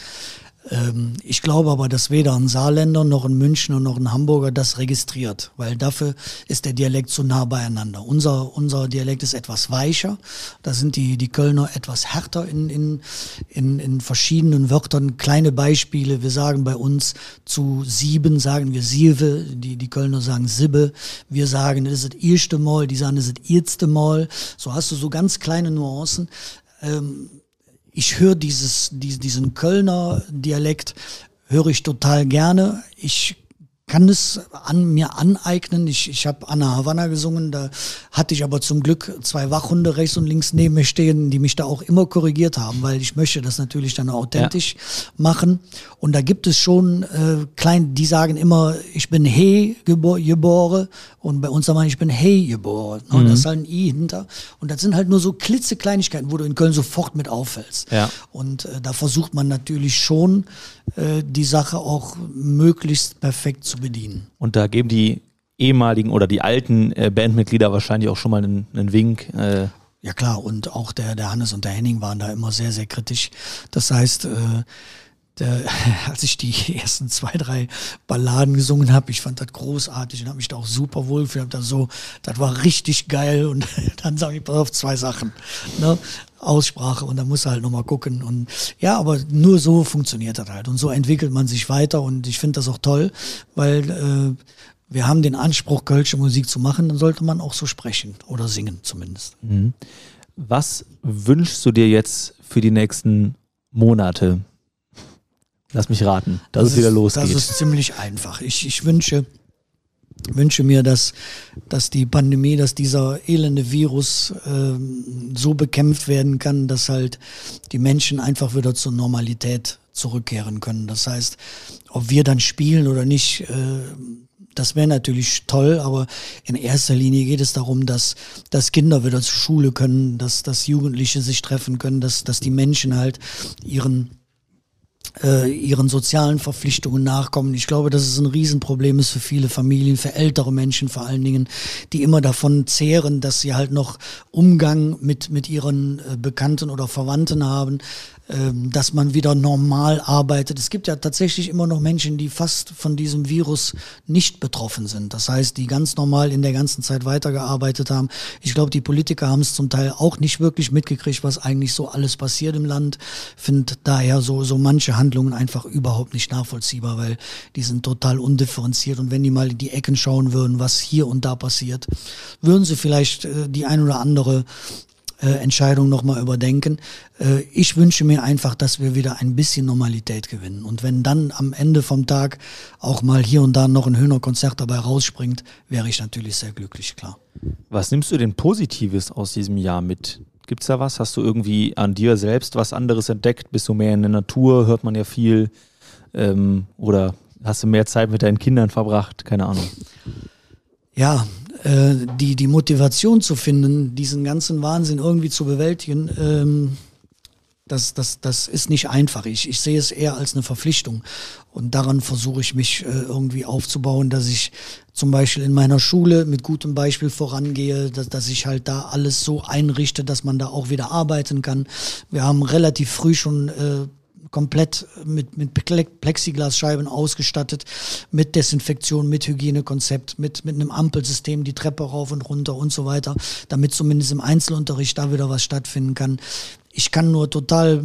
Ähm, ich glaube aber, dass weder ein Saarländer noch ein Münchner noch ein Hamburger das registriert, weil dafür ist der Dialekt zu nah beieinander. Unser, unser Dialekt ist etwas weicher, da sind die, die Kölner etwas härter in, in, in, in verschiedenen Wörtern. Kleine Beispiele, wir sagen bei uns zu sieben, sagen wir Sieve, die, die Kölner sagen Sibbe, wir sagen, das ist das erste Mal, die sagen, das ist das erste Mal. So hast du so ganz kleine Nuancen. Ähm, ich höre dieses, diesen Kölner Dialekt, höre ich total gerne. Ich kann es an mir aneignen. Ich, ich habe Anna Havanna gesungen, da hatte ich aber zum Glück zwei Wachhunde rechts und links neben mir stehen, die mich da auch immer korrigiert haben, weil ich möchte das natürlich dann authentisch ja. machen. Und da gibt es schon äh, klein, die sagen immer, ich bin He geboren und bei uns sagen wir, ich bin Hey geboren. Ne? Mhm. Da ist halt ein I hinter. Und das sind halt nur so klitzekleinigkeiten, wo du in Köln sofort mit auffällst. Ja. Und äh, da versucht man natürlich schon, äh, die Sache auch möglichst perfekt zu bedienen. Und da geben die ehemaligen oder die alten äh, Bandmitglieder wahrscheinlich auch schon mal einen, einen Wink. Äh. Ja klar, und auch der, der Hannes und der Henning waren da immer sehr, sehr kritisch. Das heißt, äh, der, als ich die ersten zwei, drei Balladen gesungen habe, ich fand das großartig und habe mich da auch super wohl gefühlt. Das so, das war richtig geil. Und dann sage ich, pass auf, zwei Sachen. Ne? Aussprache und da muss er halt nochmal gucken. Und ja, aber nur so funktioniert das halt. Und so entwickelt man sich weiter und ich finde das auch toll, weil äh, wir haben den Anspruch, kölsche Musik zu machen, dann sollte man auch so sprechen oder singen zumindest. Mhm. Was wünschst du dir jetzt für die nächsten Monate? Lass mich raten, dass das es wieder losgeht. Das ist ziemlich einfach. Ich, ich wünsche, wünsche mir, dass, dass die Pandemie, dass dieser elende Virus äh, so bekämpft werden kann, dass halt die Menschen einfach wieder zur Normalität zurückkehren können. Das heißt, ob wir dann spielen oder nicht, äh, das wäre natürlich toll, aber in erster Linie geht es darum, dass, dass Kinder wieder zur Schule können, dass, dass Jugendliche sich treffen können, dass, dass die Menschen halt ihren äh, ihren sozialen Verpflichtungen nachkommen. Ich glaube, dass es ein Riesenproblem ist für viele Familien, für ältere Menschen vor allen Dingen, die immer davon zehren, dass sie halt noch Umgang mit, mit ihren äh, Bekannten oder Verwandten haben. Ähm, dass man wieder normal arbeitet. Es gibt ja tatsächlich immer noch Menschen, die fast von diesem Virus nicht betroffen sind. Das heißt, die ganz normal in der ganzen Zeit weitergearbeitet haben. Ich glaube, die Politiker haben es zum Teil auch nicht wirklich mitgekriegt, was eigentlich so alles passiert im Land. Finde daher so, so manche Handlungen einfach überhaupt nicht nachvollziehbar, weil die sind total undifferenziert. Und wenn die mal in die Ecken schauen würden, was hier und da passiert, würden sie vielleicht äh, die ein oder andere äh, Entscheidung nochmal überdenken. Äh, ich wünsche mir einfach, dass wir wieder ein bisschen Normalität gewinnen. Und wenn dann am Ende vom Tag auch mal hier und da noch ein Hühnerkonzert dabei rausspringt, wäre ich natürlich sehr glücklich, klar. Was nimmst du denn Positives aus diesem Jahr mit? Gibt es da was? Hast du irgendwie an dir selbst was anderes entdeckt? Bist du mehr in der Natur? Hört man ja viel. Ähm, oder hast du mehr Zeit mit deinen Kindern verbracht? Keine Ahnung. Ja, äh, die, die Motivation zu finden, diesen ganzen Wahnsinn irgendwie zu bewältigen, ähm, das, das, das ist nicht einfach. Ich, ich sehe es eher als eine Verpflichtung. Und daran versuche ich mich äh, irgendwie aufzubauen, dass ich zum Beispiel in meiner Schule mit gutem Beispiel vorangehe, dass, dass ich halt da alles so einrichte, dass man da auch wieder arbeiten kann. Wir haben relativ früh schon äh, komplett mit, mit Plexiglasscheiben ausgestattet, mit Desinfektion, mit Hygienekonzept, mit, mit einem Ampelsystem, die Treppe rauf und runter und so weiter, damit zumindest im Einzelunterricht da wieder was stattfinden kann ich kann nur total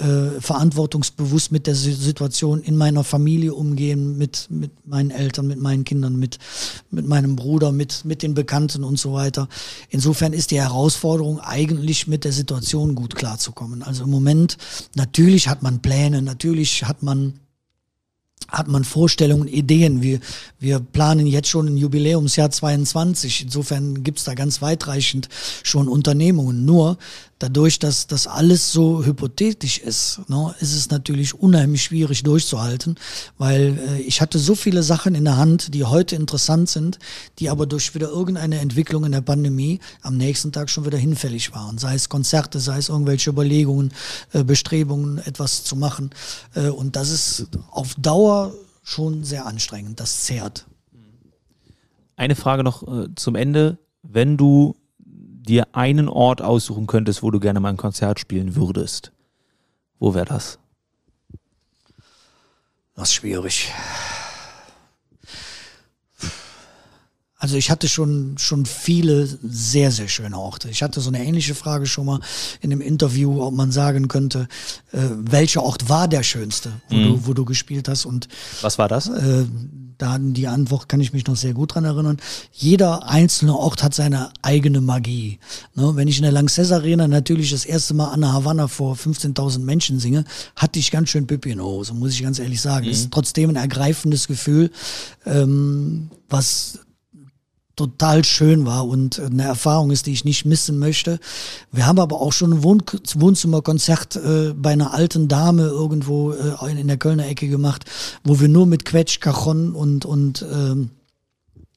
äh, verantwortungsbewusst mit der Situation in meiner Familie umgehen, mit, mit meinen Eltern, mit meinen Kindern, mit, mit meinem Bruder, mit, mit den Bekannten und so weiter. Insofern ist die Herausforderung eigentlich mit der Situation gut klarzukommen. Also im Moment, natürlich hat man Pläne, natürlich hat man hat man Vorstellungen, Ideen. Wir, wir planen jetzt schon ein Jubiläumsjahr 22. Insofern gibt's da ganz weitreichend schon Unternehmungen. Nur dadurch, dass das alles so hypothetisch ist, ne, ist es natürlich unheimlich schwierig durchzuhalten, weil äh, ich hatte so viele Sachen in der Hand, die heute interessant sind, die aber durch wieder irgendeine Entwicklung in der Pandemie am nächsten Tag schon wieder hinfällig waren. Sei es Konzerte, sei es irgendwelche Überlegungen, äh, Bestrebungen, etwas zu machen. Äh, und das ist auf Dauer schon sehr anstrengend. Das zehrt. Eine Frage noch äh, zum Ende. Wenn du dir einen Ort aussuchen könntest, wo du gerne mal ein Konzert spielen würdest, wo wäre das? Das ist schwierig. Also ich hatte schon, schon viele sehr, sehr schöne Orte. Ich hatte so eine ähnliche Frage schon mal in einem Interview, ob man sagen könnte, äh, welcher Ort war der schönste, wo, mhm. du, wo du gespielt hast. Und was war das? Äh, da die Antwort kann ich mich noch sehr gut dran erinnern. Jeder einzelne Ort hat seine eigene Magie. Ne, wenn ich in der Lanxess Arena natürlich das erste Mal an der Havanna vor 15.000 Menschen singe, hatte ich ganz schön Pippi in der Hose, muss ich ganz ehrlich sagen. Mhm. Es ist trotzdem ein ergreifendes Gefühl, ähm, was total schön war und eine Erfahrung ist, die ich nicht missen möchte. Wir haben aber auch schon ein Wohn Wohnzimmerkonzert äh, bei einer alten Dame irgendwo äh, in der Kölner Ecke gemacht, wo wir nur mit Quetsch, Cajon und, und ähm,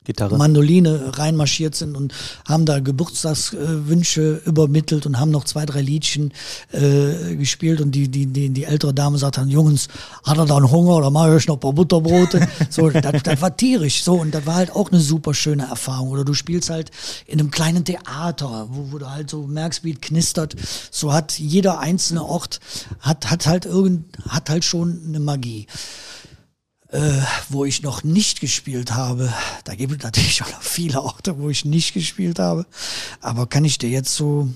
Gitarre. Mandoline reinmarschiert sind und haben da Geburtstagswünsche übermittelt und haben noch zwei, drei Liedchen äh, gespielt und die, die, die, die ältere Dame sagt dann, Jungs, hat er da einen Hunger oder mache ich noch ein paar Butterbrote? so, das, das war tierisch. So, und das war halt auch eine super schöne Erfahrung. Oder du spielst halt in einem kleinen Theater, wo, wo du halt so merkst, wie es knistert. So hat jeder einzelne Ort hat, hat halt irgend, hat halt schon eine Magie äh, wo ich noch nicht gespielt habe. Da gibt es natürlich auch noch viele Orte, wo ich nicht gespielt habe. Aber kann ich dir jetzt so.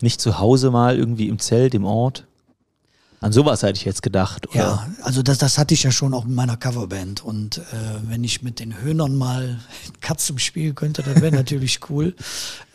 Nicht zu Hause mal irgendwie im Zelt, im Ort? An sowas hätte ich jetzt gedacht. Oder? Ja, also das, das hatte ich ja schon auch in meiner Coverband. Und äh, wenn ich mit den Höhnern mal Katzen spielen könnte, das wäre natürlich cool.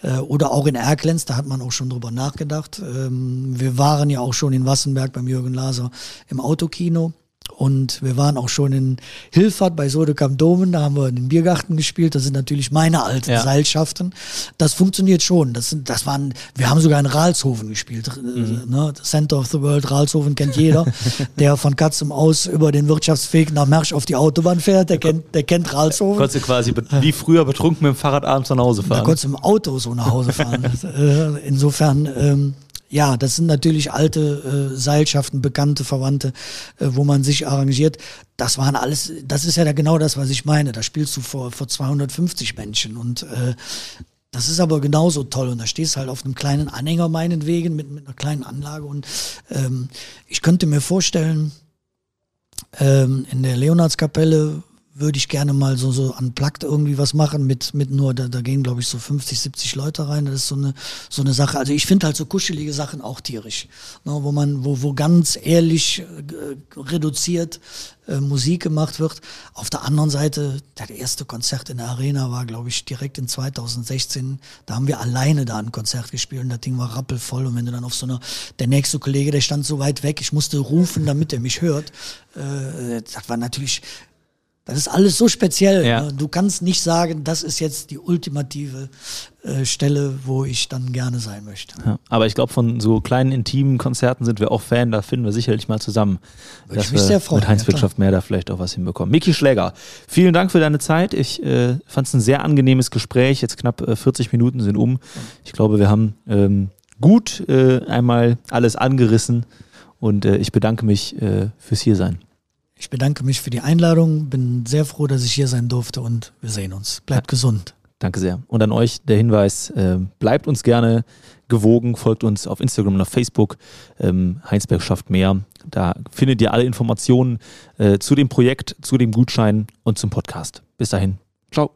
Äh, oder auch in Erklenz, da hat man auch schon drüber nachgedacht. Ähm, wir waren ja auch schon in Wassenberg beim Jürgen Laser im Autokino. Und wir waren auch schon in Hilfert bei Sodekamp Domen, da haben wir in den Biergarten gespielt. Das sind natürlich meine alten ja. Seilschaften. Das funktioniert schon. Das sind, das waren, wir haben sogar in Ralshofen gespielt. Mhm. Ne? Center of the World, Ralshofen kennt jeder. der von Katzum aus über den Wirtschaftsweg nach Mersch auf die Autobahn fährt, der kennt, der kennt Ralshofen. Konntest du quasi wie früher betrunken mit dem Fahrrad abends nach Hause fahren? Da konntest du im Auto so nach Hause fahren. Äh, insofern, ähm, ja, das sind natürlich alte äh, Seilschaften, bekannte Verwandte, äh, wo man sich arrangiert. Das waren alles, das ist ja da genau das, was ich meine. Da spielst du vor, vor 250 Menschen und äh, das ist aber genauso toll und da stehst halt auf einem kleinen Anhänger meinetwegen mit, mit einer kleinen Anlage und ähm, ich könnte mir vorstellen, ähm, in der Leonardskapelle würde ich gerne mal so, so unplugged irgendwie was machen mit, mit nur, da, da gehen glaube ich so 50, 70 Leute rein. Das ist so eine, so eine Sache. Also ich finde halt so kuschelige Sachen auch tierisch. Ne, wo man, wo, wo ganz ehrlich äh, reduziert äh, Musik gemacht wird. Auf der anderen Seite, das erste Konzert in der Arena war, glaube ich, direkt in 2016. Da haben wir alleine da ein Konzert gespielt und das Ding war rappelvoll. Und wenn du dann auf so einer, der nächste Kollege, der stand so weit weg, ich musste rufen, damit er mich hört. Äh, das war natürlich das ist alles so speziell. Ja. Ne? Du kannst nicht sagen, das ist jetzt die ultimative äh, Stelle, wo ich dann gerne sein möchte. Ja, aber ich glaube, von so kleinen intimen Konzerten sind wir auch Fan. Da finden wir sicherlich mal zusammen, Würde dass wir freuen, mit Heinz ja, mehr da vielleicht auch was hinbekommen. Miki Schläger, vielen Dank für deine Zeit. Ich äh, fand es ein sehr angenehmes Gespräch. Jetzt knapp äh, 40 Minuten sind um. Ich glaube, wir haben ähm, gut äh, einmal alles angerissen und äh, ich bedanke mich äh, fürs Hiersein. Ich bedanke mich für die Einladung, bin sehr froh, dass ich hier sein durfte und wir sehen uns. Bleibt gesund. Danke sehr. Und an euch der Hinweis, äh, bleibt uns gerne gewogen, folgt uns auf Instagram und auf Facebook. Ähm, Heinsberg schafft mehr. Da findet ihr alle Informationen äh, zu dem Projekt, zu dem Gutschein und zum Podcast. Bis dahin. Ciao.